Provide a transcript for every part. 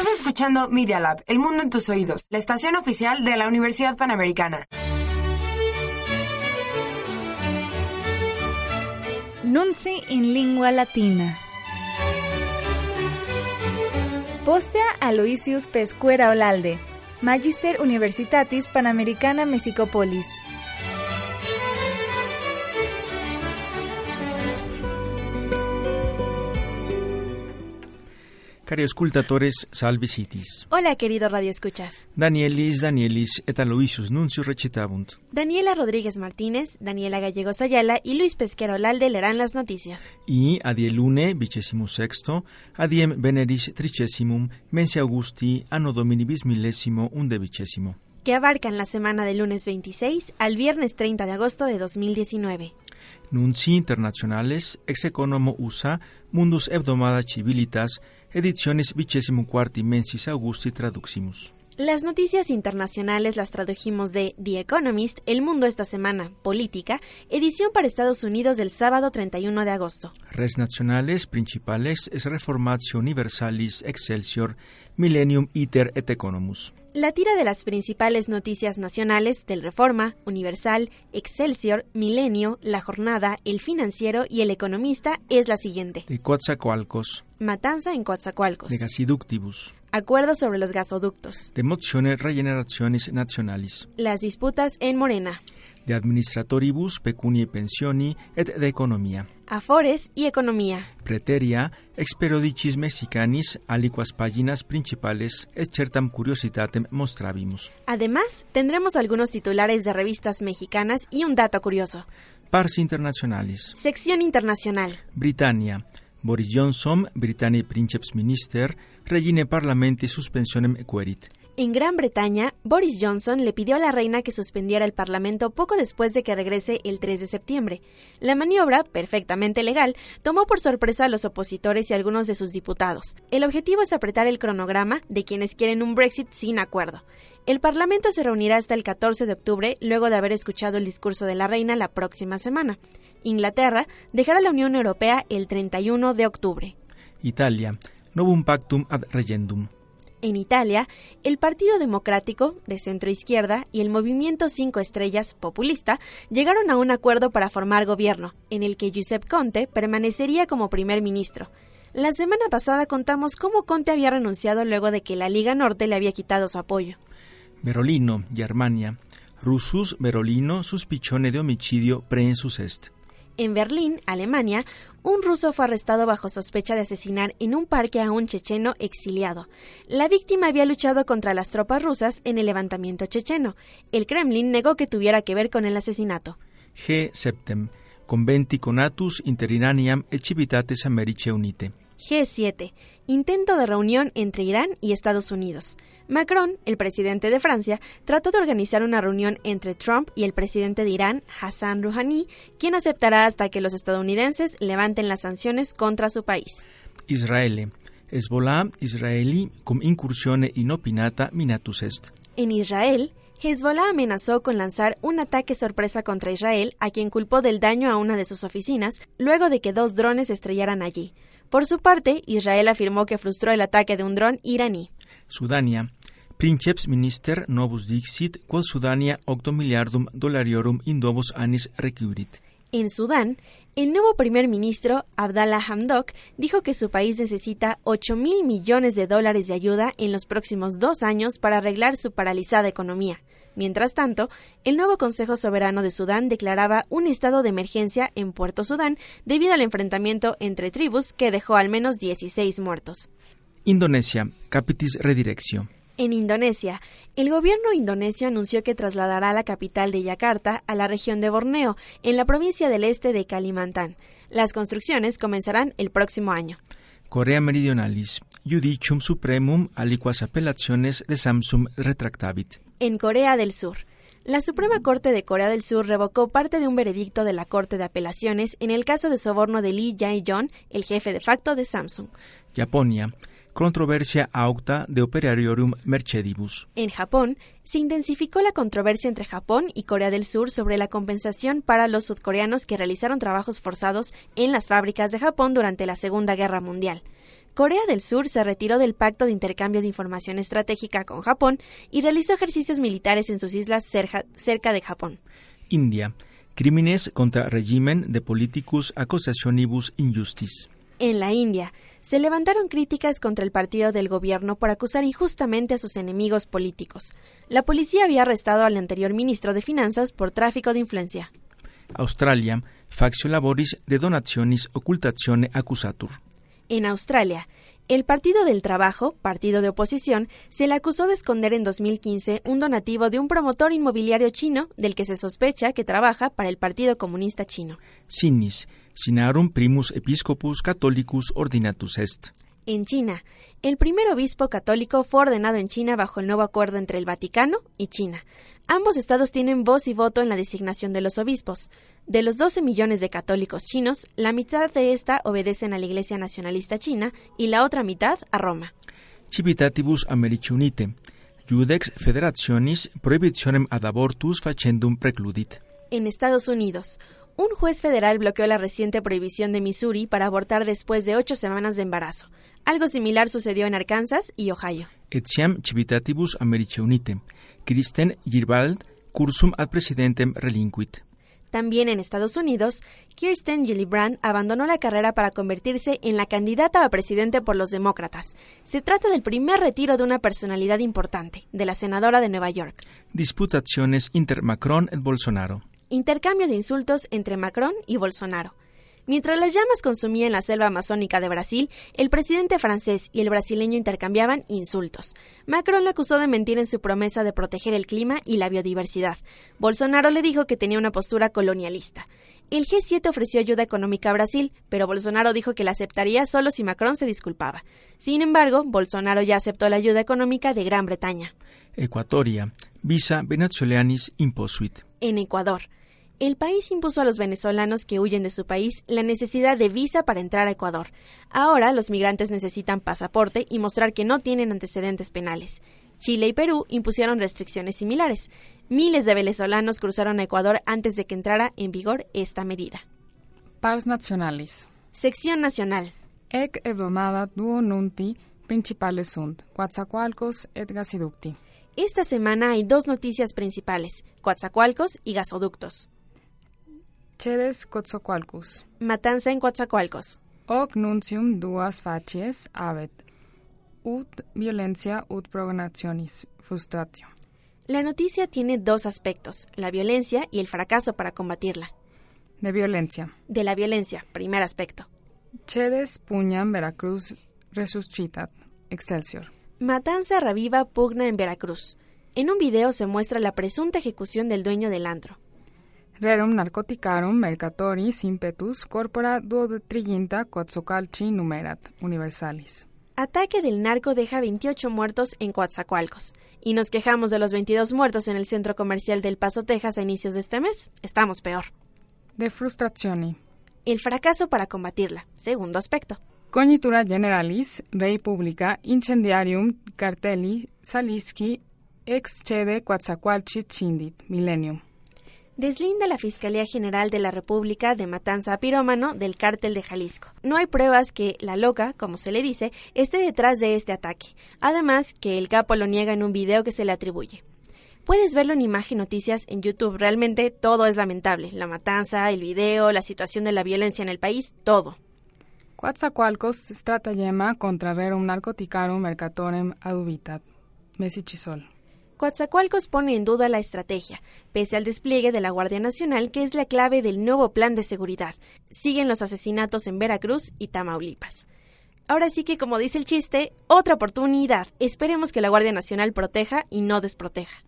Estás escuchando Media Lab, El Mundo en tus Oídos, la estación oficial de la Universidad Panamericana. Nunci in lingua latina. Postea Aloysius Pescuera Olalde, Magister Universitatis Panamericana Mexicopolis. Cari ascultatores, salve citis. Hola, querido Radio Escuchas. Danielis, Danielis et Aloysius nuncius recitabunt. Daniela Rodríguez Martínez, Daniela Gallegos Ayala y Luis Pesquero Lalde leerán las noticias. Y adie lune, vicesimu sexto, adiem veneris tricesimum, mensi Augusti, anno domini bismillesimo undevicesimo. que abarcan la semana del lunes 26 al viernes 30 de agosto de 2019. Nunci internationales, ex economo USA, mundus hebdomada civilitas, ediciones quarti mensis Augusti traduximus. Las noticias internacionales las tradujimos de The Economist, El Mundo esta semana, Política, edición para Estados Unidos del sábado 31 de agosto. Res nationales principales es Reformatio Universalis Excelsior Millennium Iter et Economus. La tira de las principales noticias nacionales del Reforma, Universal, Excelsior, Milenio, La Jornada, El Financiero y El Economista es la siguiente. De Coatzacoalcos, Matanza en Coatzacoalcos. de Gasiductibus, Acuerdo sobre los gasoductos. de Motione Regenerationis Nationalis, Las disputas en Morena. De Administratoribus Pecuniae Pensioni et de Economia. Afores y Economía. Preteria, ex periodicis mexicanis, aliquas páginas principales, et certam curiositatem mostrabimus. Además, tendremos algunos titulares de revistas mexicanas y un dato curioso. Pars internationalis. Sección internacional. Britannia. Boris Johnson, Britanniae princeps minister, regine parlamenti suspensionem querit. En Gran Bretaña, Boris Johnson le pidió a la reina que suspendiera el Parlamento poco después de que regrese el 3 de septiembre. La maniobra, perfectamente legal, tomó por sorpresa a los opositores y algunos de sus diputados. El objetivo es apretar el cronograma de quienes quieren un Brexit sin acuerdo. El Parlamento se reunirá hasta el 14 de octubre, luego de haber escuchado el discurso de la reina la próxima semana. Inglaterra dejará la Unión Europea el 31 de octubre. Italia. Novum pactum ad regendum. En Italia, el Partido Democrático, de centro izquierda, y el Movimiento Cinco Estrellas, populista, llegaron a un acuerdo para formar gobierno, en el que Giuseppe Conte permanecería como primer ministro. La semana pasada contamos cómo Conte había renunciado luego de que la Liga Norte le había quitado su apoyo. Berolino, Germania. Russus Berolino suspicione de homicidio preensus est. En Berlín, Alemania, un ruso fue arrestado bajo sospecha de asesinar en un parque a un checheno exiliado. La víctima había luchado contra las tropas rusas en el levantamiento checheno. El Kremlin negó que tuviera que ver con el asesinato. G. Septem. Conventi conatus interiraniam et civitates Americae unite. G7. Intento de reunión entre Irán y Estados Unidos. Macron, el presidente de Francia, trató de organizar una reunión entre Trump y el presidente de Irán, Hassan Rouhani, quien aceptará hasta que los estadounidenses levanten las sanciones contra su país. Israele. Hezbollah Israeli cum incursione inopinata minatus est. En Israel, Hezbollah amenazó con lanzar un ataque sorpresa contra Israel, a quien culpó del daño a una de sus oficinas, luego de que dos drones estrellaran allí. Por su parte, Israel afirmó que frustró el ataque de un dron iraní. Sudania. Princeps minister novus dixit, quod Sudania octo miliardum dollariorum indobus annis requirit. En Sudán, el nuevo primer ministro, Abdallah Hamdok, dijo que su país necesita 8 mil millones de dólares de ayuda en los próximos dos años para arreglar su paralizada economía. Mientras tanto, el nuevo Consejo Soberano de Sudán declaraba un estado de emergencia en Puerto Sudán debido al enfrentamiento entre tribus que dejó al menos 16 muertos. Indonesia. Capitis redirectio. En Indonesia, el gobierno indonesio anunció que trasladará la capital de Yakarta a la región de Borneo, en la provincia del este de Kalimantan. Las construcciones comenzarán el próximo año. Corea Meridionalis, judicium supremum aliquas apelaciones de Samsung retractavit. En Corea del Sur. La Suprema Corte de Corea del Sur revocó parte de un veredicto de la Corte de Apelaciones en el caso de soborno de Lee Jae-jong, el jefe de facto de Samsung. Japonia. Controversia aucta de operariorum mercedibus. En Japón, se intensificó la controversia entre Japón y Corea del Sur sobre la compensación para los sudcoreanos que realizaron trabajos forzados en las fábricas de Japón durante la Segunda Guerra Mundial. Corea del Sur se retiró del Pacto de Intercambio de Información Estratégica con Japón y realizó ejercicios militares en sus islas cerca de Japón. India. Crímenes contra régimen de politicus accusationibus injustice. En la India, se levantaron críticas contra el partido del gobierno por acusar injustamente a sus enemigos políticos. La policía había arrestado al anterior ministro de Finanzas por tráfico de influencia. Australia, factio laboris de donationis occultatione accusatur. En Australia, el Partido del Trabajo, partido de oposición, se le acusó de esconder en 2015 un donativo de un promotor inmobiliario chino del que se sospecha que trabaja para el Partido Comunista Chino. Sinis, sinarum primus episcopus catholicus ordinatus est. En China, el primer obispo católico fue ordenado en China bajo el nuevo acuerdo entre el Vaticano y China. Ambos estados tienen voz y voto en la designación de los obispos. De los 12 millones de católicos chinos, la mitad de esta obedecen a la Iglesia Nacionalista China y la otra mitad a Roma. Civitatibus Americi Judex Federationis prohibitionem ad abortus facendum precludit. En Estados Unidos, un juez federal bloqueó la reciente prohibición de Missouri para abortar después de ocho semanas de embarazo. Algo similar sucedió en Arkansas y Ohio. Etiam civitatibus Americi unite, Kristen cursum ad presidentem relinquit. También en Estados Unidos, Kirsten Gillibrand abandonó la carrera para convertirse en la candidata a presidente por los demócratas. Se trata del primer retiro de una personalidad importante, de la senadora de Nueva York. Disputaciones inter Macron et Bolsonaro. Intercambio de insultos entre Macron y Bolsonaro. Mientras las llamas consumían la selva amazónica de Brasil, el presidente francés y el brasileño intercambiaban insultos. Macron le acusó de mentir en su promesa de proteger el clima y la biodiversidad. Bolsonaro le dijo que tenía una postura colonialista. El G7 ofreció ayuda económica a Brasil, pero Bolsonaro dijo que la aceptaría solo si Macron se disculpaba. Sin embargo, Bolsonaro ya aceptó la ayuda económica de Gran Bretaña. Ecuatoria. Visa Venezuelanis imposuit. En Ecuador el país impuso a los venezolanos que huyen de su país la necesidad de visa para entrar a Ecuador. Ahora los migrantes necesitan pasaporte y mostrar que no tienen antecedentes penales. Chile y Perú impusieron restricciones similares. Miles de venezolanos cruzaron a Ecuador antes de que entrara en vigor esta medida. Pars nacionales. Sección nacional. Ec edomada duo nunti principales sunt, Coatzacoalcos et gasiducti. Esta semana hay dos noticias principales, Coatzacoalcos y gasoductos. Chedes Coatzacoalcos. Matanza en Coatzacoalcos. Hoc nuncium duas facies avet. Ut violencia ut prognationis frustratio. La noticia tiene dos aspectos, la violencia y el fracaso para combatirla. De violencia. De la violencia, primer aspecto. Chedes puñam Veracruz resuscitat. Excelsior. Matanza reviva pugna en Veracruz. En un video se muestra la presunta ejecución del dueño del antro. Rerum narcoticarum mercatoris impetus corpora duodetriginta coatzocalchi numerat universalis. Ataque del narco deja 28 muertos en Coatzacoalcos. Y nos quejamos de los 22 muertos en el centro comercial del Paso, Texas a inicios de este mes. Estamos peor. De frustrazioni. El fracaso para combatirla. Segundo aspecto. Cognitura generalis, rei publica, incendiarium cartelli saliski ex cede Coatzacoalchi chindit, millennium deslinda la Fiscalía General de la República de Matanza a Pirómano del cártel de Jalisco. No hay pruebas que la loca, como se le dice, esté detrás de este ataque. Además, que el capo lo niega en un video que se le atribuye. Puedes verlo en Imagen Noticias en YouTube. Realmente todo es lamentable. La matanza, el video, la situación de la violencia en el país, todo. Coatzacoalcos stratagema contra rerum narcoticarum mercatorem adubitat. Messi Chisol. Coatzacoalcos pone en duda la estrategia, pese al despliegue de la Guardia Nacional, que es la clave del nuevo plan de seguridad. Siguen los asesinatos en Veracruz y Tamaulipas. Ahora sí que, como dice el chiste, otra oportunidad. Esperemos que la Guardia Nacional proteja y no desproteja.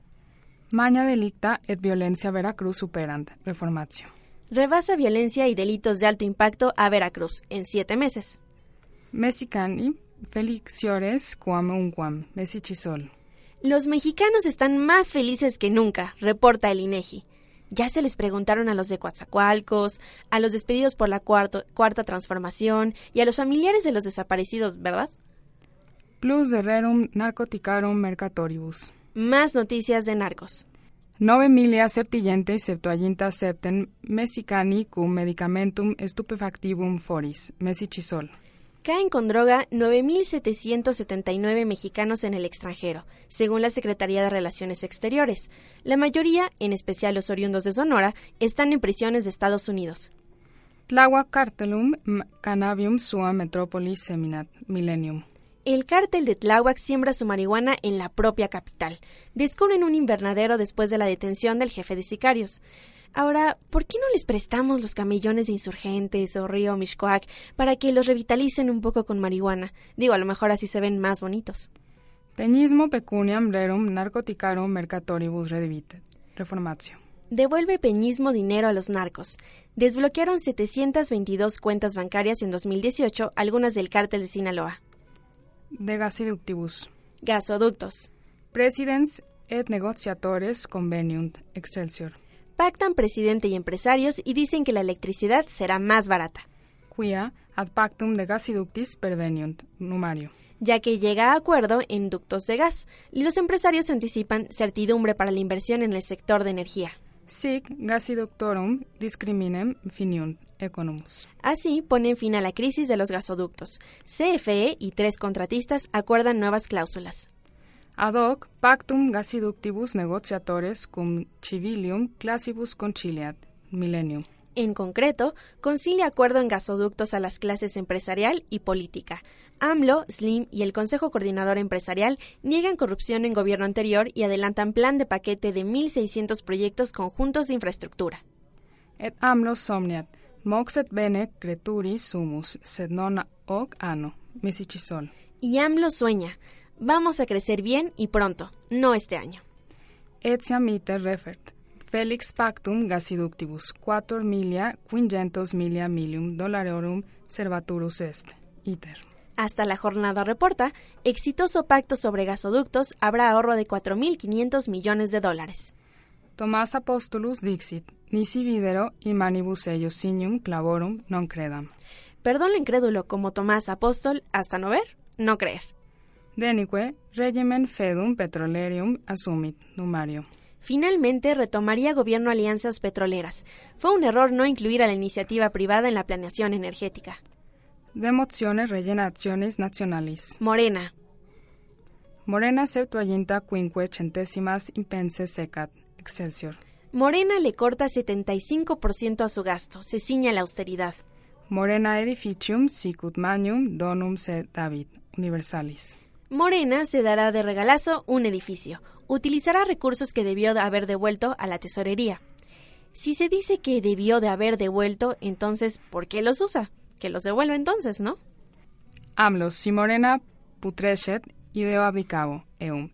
Maña delicta et violencia Veracruz superant. Reformatio. Rebasa violencia y delitos de alto impacto a Veracruz en siete meses. Mexicani, Feliciores, Cuam Unquam, Mesichisol. Los mexicanos están más felices que nunca, reporta el INEGI. Ya se les preguntaron a los de Coatzacoalcos, a los despedidos por la cuarta transformación y a los familiares de los desaparecidos, ¿verdad? Plus de rerum narcoticarum mercatoribus. Más noticias de narcos. Nove milia septillente septuaginta septen mexicani cum medicamentum stupefactivum foris, mesichisol. Caen con droga 9.779 mexicanos en el extranjero, según la Secretaría de Relaciones Exteriores. La mayoría, en especial los oriundos de Sonora, están en prisiones de Estados Unidos. Tláhuac cartelum cannabium sua metropolis seminat millennium. El cártel de Tláhuac siembra su marihuana en la propia capital. Descubren un invernadero después de la detención del jefe de sicarios. Ahora, ¿por qué no les prestamos los camellones de insurgentes o río Mishcoac para que los revitalicen un poco con marihuana? Digo, a lo mejor así se ven más bonitos. Peñismo pecuniam rerum narcoticarum mercatoribus redivite. Reformatio. Devuelve peñismo dinero a los narcos. Desbloquearon 722 cuentas bancarias en 2018, algunas del cártel de Sinaloa. De gasiductibus. Gasoductos. Presidents et negociatores conveniunt. Excelsior. Pactan presidente y empresarios y dicen que la electricidad será más barata. Quia ad pactum de gasiductis perveniunt. Numario. Ya que llega a acuerdo en ductos de gas, y los empresarios anticipan certidumbre para la inversión en el sector de energía. Sic gasiductorum discriminem finiunt economus. Así ponen fin a la crisis de los gasoductos. CFE y tres contratistas acuerdan nuevas cláusulas. Ad hoc pactum gasiductibus negociatores cum civilium classibus conciliat millennium. En concreto, concilia acuerdo en gasoductos a las clases empresarial y política. AMLO, SLIM y el Consejo Coordinador Empresarial niegan corrupción en gobierno anterior y adelantan plan de paquete de 1.600 proyectos conjuntos de infraestructura. Et AMLO somniat, moxet bene creturi sumus, sed non hoc anno, mesichisol. Y AMLO sueña, vamos a crecer bien y pronto, no este año. Etiam iter refert, Felix pactum gasiductibus, quator milia quingentos milia milium dollarorum servaturus est. Iter. Hasta la jornada reporta, exitoso pacto sobre gasoductos habrá ahorro de 4.500 millones de dólares. Tomás Apostolus dixit, nisi videro imanibus eius signum clavorum non credam. Perdón lo incrédulo como Tomás Apóstol, hasta no ver, no creer. Denique regimen fedum petrolerium assumit, numario. Finalmente retomaría gobierno alianzas petroleras. Fue un error no incluir a la iniciativa privada en la planeación energética. De mociones rellenaciones nacionalis. Morena. Morena septuaginta quinque centésimas impense secat. Excelsior. Morena le corta 75% a su gasto, se ciña la austeridad. Morena edificium sicut magnum donum se David universalis. Morena se dará de regalazo un edificio. Utilizará recursos que debió de haber devuelto a la tesorería. Si se dice que debió de haber devuelto, entonces, ¿por qué los usa? Que los devuelva entonces, ¿no? AMLO, si Morena putrescet, ideo abdicabo, eum.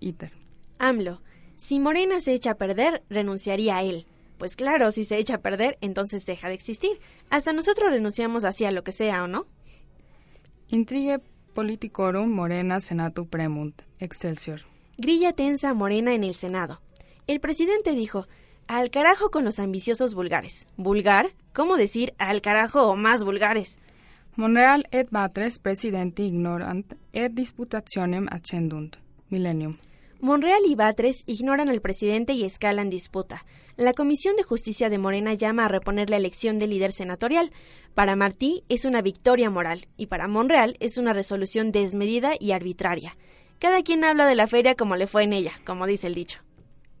Iter. AMLO, si Morena se echa a perder, renunciaría a él. Pues claro, si se echa a perder, entonces deja de existir. Hasta nosotros renunciamos así a lo que sea, ¿o no? Intrigue politicorum Morena senatu premunt. Excelsior. Grilla tensa Morena en el Senado. El presidente dijo, al carajo con los ambiciosos vulgares. ¿Vulgar? ¿Cómo decir al carajo o más vulgares? Monreal et batres presidenti ignorant et disputationem ascendunt. Millennium. Monreal y Batres ignoran al presidente y escalan disputa. La Comisión de Justicia de Morena llama a reponer la elección del líder senatorial. Para Martí es una victoria moral y para Monreal es una resolución desmedida y arbitraria. Cada quien habla de la feria como le fue en ella, como dice el dicho.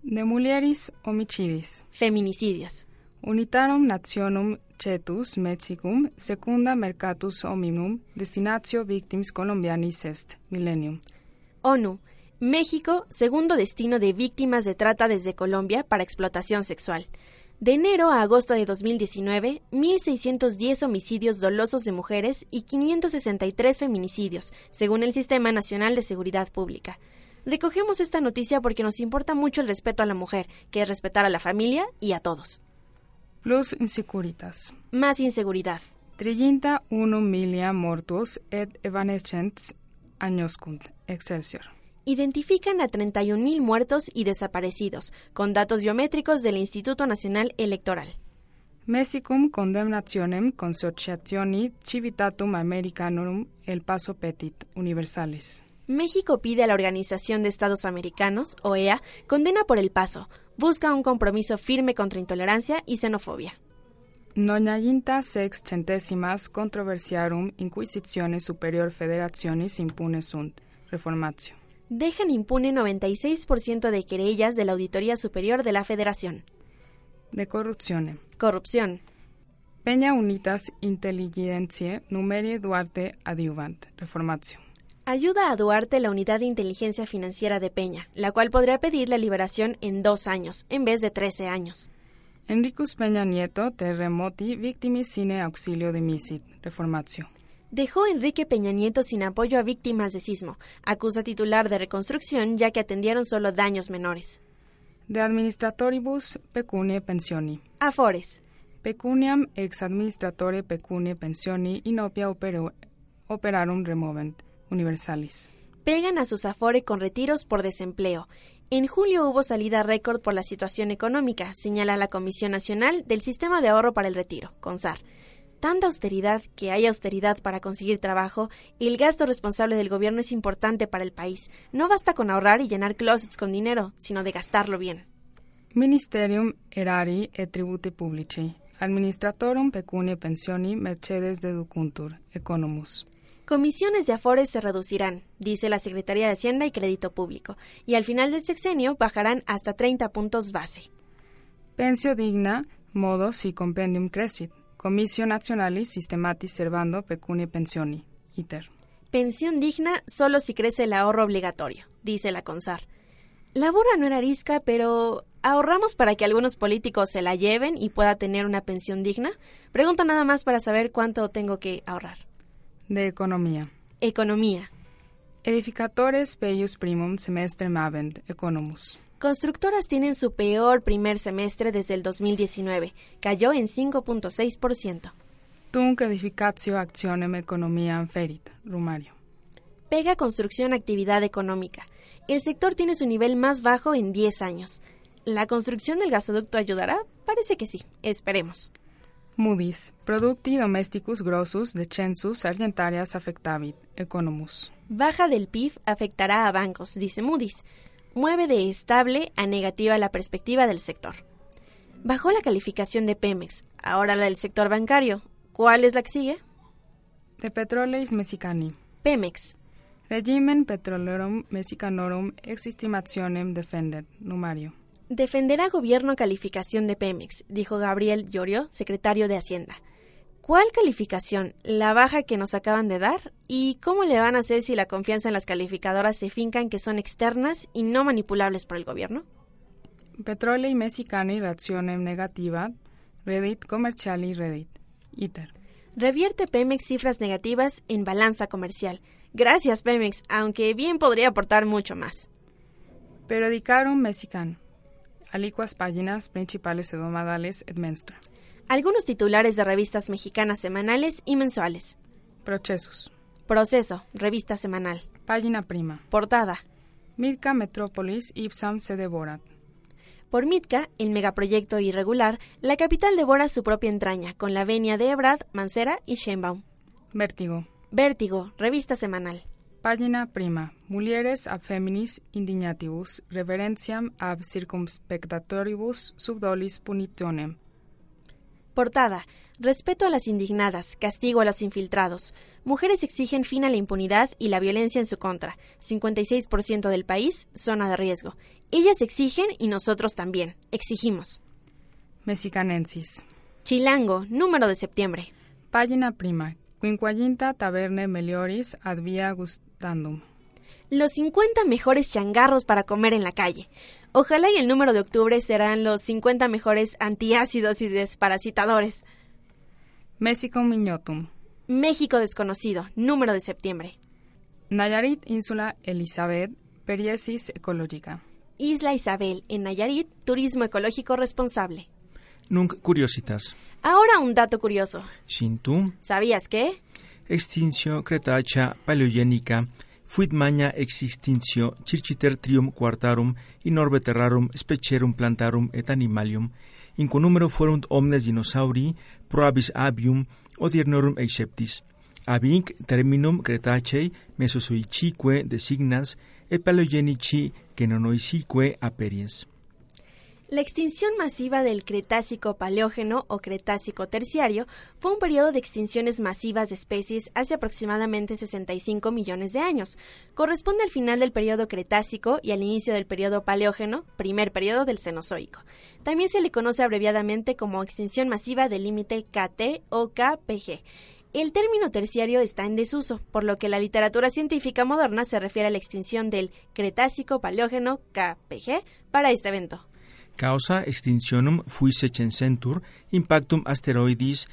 De mulieris homicidis. Feminicidios. Unitarum nationum cetus Mexicum secunda mercatus hominum destinatio victims colombianis est. Millennium. ONU. México, segundo destino de víctimas de trata desde Colombia para explotación sexual. De enero a agosto de 2019, 1.610 homicidios dolosos de mujeres y 563 feminicidios, según el Sistema Nacional de Seguridad Pública. Recogemos esta noticia porque nos importa mucho el respeto a la mujer, que es respetar a la familia y a todos. Plus insecuritas. Más inseguridad. Trillinta unum milia mortus et evanescents añoscunt. Excelsior. Identifican a 31.000 muertos y desaparecidos, con datos biométricos del Instituto Nacional Electoral. Messicum condemnationem consociationi civitatum americanorum el paso petit universales. México pide a la Organización de Estados Americanos, OEA, condena por el paso, busca un compromiso firme contra intolerancia y xenofobia. Noñayinta sex centésimas controversiarum inquisitiones superior federationis impune sunt. Reformatio. Dejan impune 96% de querellas de la Auditoría Superior de la Federación. De corrupzione. Corrupción. Peña unitas intelligentiae numeri Duarte adiuvant. Reformatio. Ayuda a Duarte la unidad de inteligencia financiera de Peña, la cual podría pedir la liberación en dos años, en vez de 13 años. Enricus Peña Nieto terremoti victimis sine auxilio dimisit. Reformatio. Dejó Enrique Peña Nieto sin apoyo a víctimas de sismo, acusa titular de reconstrucción ya que atendieron solo daños menores. De administratoribus pecunie pensioni. Afores. Pecuniam ex administratore pecunie pensioni inopia opero, operarum removent. Universalis. Pegan a sus afore con retiros por desempleo. En julio hubo salida récord por la situación económica, señala la Comisión Nacional del Sistema de Ahorro para el Retiro, CONSAR. Tanta austeridad que hay austeridad para conseguir trabajo, el gasto responsable del gobierno es importante para el país. No basta con ahorrar y llenar closets con dinero, sino de gastarlo bien. Ministerium erari et tributi publici. Administratorum pecunie pensioni mercedes deducuntur. Economus. Comisiones de afores se reducirán, dice la Secretaría de Hacienda y Crédito Público, y al final del sexenio bajarán hasta 30 puntos base. Pensio digna, modo si compendium crescit. Comissio Nationalis Systematis Servando Pecunie Pensioni. ITER. Pensión digna solo si crece el ahorro obligatorio, dice la CONSAR. La burra no era arisca, pero ¿ahorramos para que algunos políticos se la lleven y pueda tener una pensión digna? Pregunto nada más para saber cuánto tengo que ahorrar. De Economía. Economía. Edificatores peius primum semestrem habent. Economus. Constructoras tienen su peor primer semestre desde el 2019. Cayó en 5.6%. Tunc edificatio actionem economiam ferit. Rumario. Pega construcción actividad económica. El sector tiene su nivel más bajo en 10 años. ¿La construcción del gasoducto ayudará? Parece que sí. Esperemos. Moody's. Producti domesticus grossus decensus argentarias affectavit. Economus. Baja del PIB afectará a bancos, dice Moody's. Mueve de estable a negativa la perspectiva del sector. Bajó la calificación de Pemex, ahora la del sector bancario. ¿Cuál es la que sigue? De Petroleis Mexicani. Pemex. Regimen Petrolerum Mexicanorum existimationem defendet. Numario. Defenderá gobierno calificación de Pemex, dijo Gabriel Llorio, secretario de Hacienda. ¿Cuál calificación? ¿La baja que nos acaban de dar? ¿Y cómo le van a hacer si la confianza en las calificadoras se fincan que son externas y no manipulables por el gobierno? Petrolei Mexicani rationem negativa, Reddit Commerciali Reddit. ITER. Revierte Pemex cifras negativas en balanza comercial. Gracias Pemex, aunque bien podría aportar mucho más. Periodicarum Mexicano. Alicuas páginas principales et menstra. Algunos titulares de revistas mexicanas semanales y mensuales. Procesus. Proceso, revista semanal. Página prima. Portada. Mitka Metropolis ipsam se devorat. Por Mitka, el megaproyecto irregular, la capital devora su propia entraña, con la venia de Ebrard, Mancera y Sheinbaum. Vértigo. Vértigo, revista semanal. Página prima. Mulieres ab feminis indignatibus reverentiam ab circumspectatoribus subdolis punitionem. Portada. Respeto a las indignadas, castigo a los infiltrados. Mujeres exigen fin a la impunidad y la violencia en su contra. 56% del país, zona de riesgo. Ellas exigen y nosotros también. Exigimos. Mexicanensis. Chilango, número de septiembre. Página prima. Quinquaginta taverne melioris ad via gustandum. Los 50 mejores changarros para comer en la calle. Ojalá y el número de octubre serán los 50 mejores antiácidos y desparasitadores. México Miñotum. México desconocido, número de septiembre. Nayarit Ínsula Elizabeth, Periesis Ecológica. Isla Isabel, en Nayarit, turismo ecológico responsable. Nunc curiositas. Ahora un dato curioso. Sin tú, ¿Sabías que? extincio cretacha paleogénica fuit magna existintio circiter trium quartarum in orbe terrarum specerum plantarum et animalium in numero fuerunt omnes dinosauri proabis abium odiernorum exceptis. Ab hinc terminum cretacei mesozoicisque designas et paleogenici genonoisique aperiens La extinción masiva del Cretácico Paleógeno o Cretácico Terciario fue un periodo de extinciones masivas de especies hace aproximadamente 65 millones de años. Corresponde al final del periodo Cretácico y al inicio del periodo Paleógeno, primer periodo del Cenozoico. También se le conoce abreviadamente como extinción masiva del límite KT o KPG. El término terciario está en desuso, por lo que la literatura científica moderna se refiere a la extinción del Cretácico Paleógeno KPG para este evento. Causa extinctionum fuisse censentur impactum asteroidis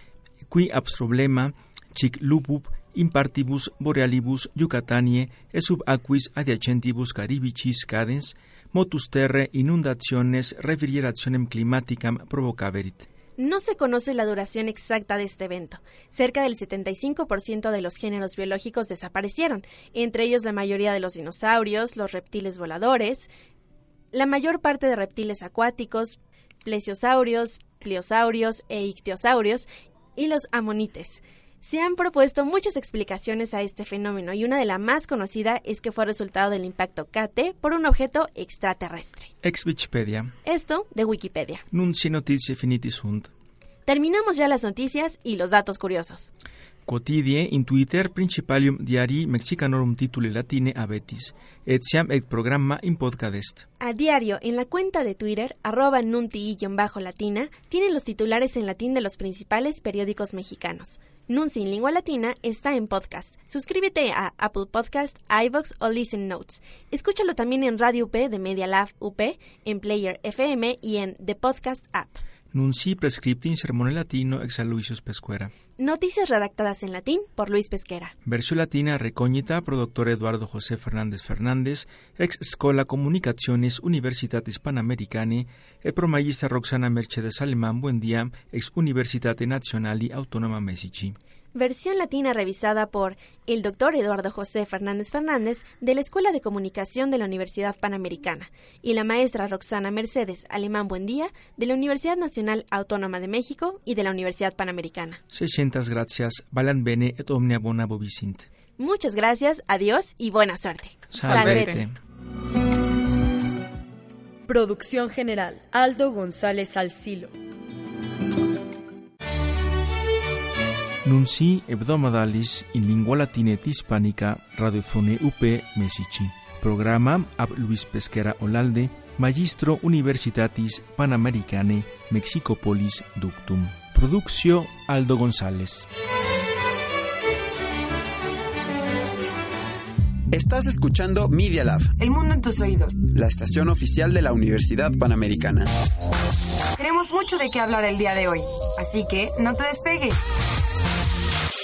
qui abstroblemma chic lupub in partibus borealibus Yucatanie e sub aquis adiacentibus caribicis cadens motus terre inundationes refrigerationem climaticam provocaverit. No se conoce la duración exacta de este evento. Cerca del 75% de los géneros biológicos desaparecieron, entre ellos la mayoría de los dinosaurios, los reptiles voladores, la mayor parte de reptiles acuáticos, plesiosaurios, pliosaurios e ictiosaurios y los amonites. Se han propuesto muchas explicaciones a este fenómeno y una de las más conocida es que fue resultado del impacto KT por un objeto extraterrestre. Ex Wikipedia. Esto de Wikipedia. Nunci notizie finitis sunt. Terminamos ya las noticias y los datos curiosos. Quotidie in Twitter principalium diarii mexicanorum tituli latine abetis, et siam et programma in podcast. A diario, en la cuenta de Twitter, arroba nunti-latina, tienen los titulares en latín de los principales periódicos mexicanos. Nunci en lengua latina está en podcast. Suscríbete a Apple Podcast, iVoox o Listen Notes. Escúchalo también en Radio UP de Media Lab UP, en Player FM y en The Podcast App. Nunci prescripti in sermone latino ex Aloysius Pescuera. Noticias redactadas en latín por Luis Pesquera. Versión latina recognita pro doctor Eduardo José Fernández Fernández, ex Scola Comunicaciones Universitatis Panamericane, e pro Roxana Mercedes Alemán Buendía, ex Universitate Nazionali Autonoma Messici. Versión latina revisada por el doctor Eduardo José Fernández Fernández de la Escuela de Comunicación de la Universidad Panamericana y la maestra Roxana Mercedes Alemán Buendía de la Universidad Nacional Autónoma de México y de la Universidad Panamericana. 600 gracias, valant bene et omnia bona. Muchas gracias, adiós y buena suerte. Salvete. Producción general, Aldo González Alcilo. Nunci hebdomadalis in lingua latina et hispanica radiofone UP Messici. Programa ab Luis Pesquera Olalde, Magistro Universitatis Panamericane Mexicopolis Ductum. Produccio Aldo González. Estás escuchando Media Lab, El mundo en tus oídos. la estación oficial de la Universidad Panamericana. Tenemos mucho de qué hablar el día de hoy, así que no te despegues.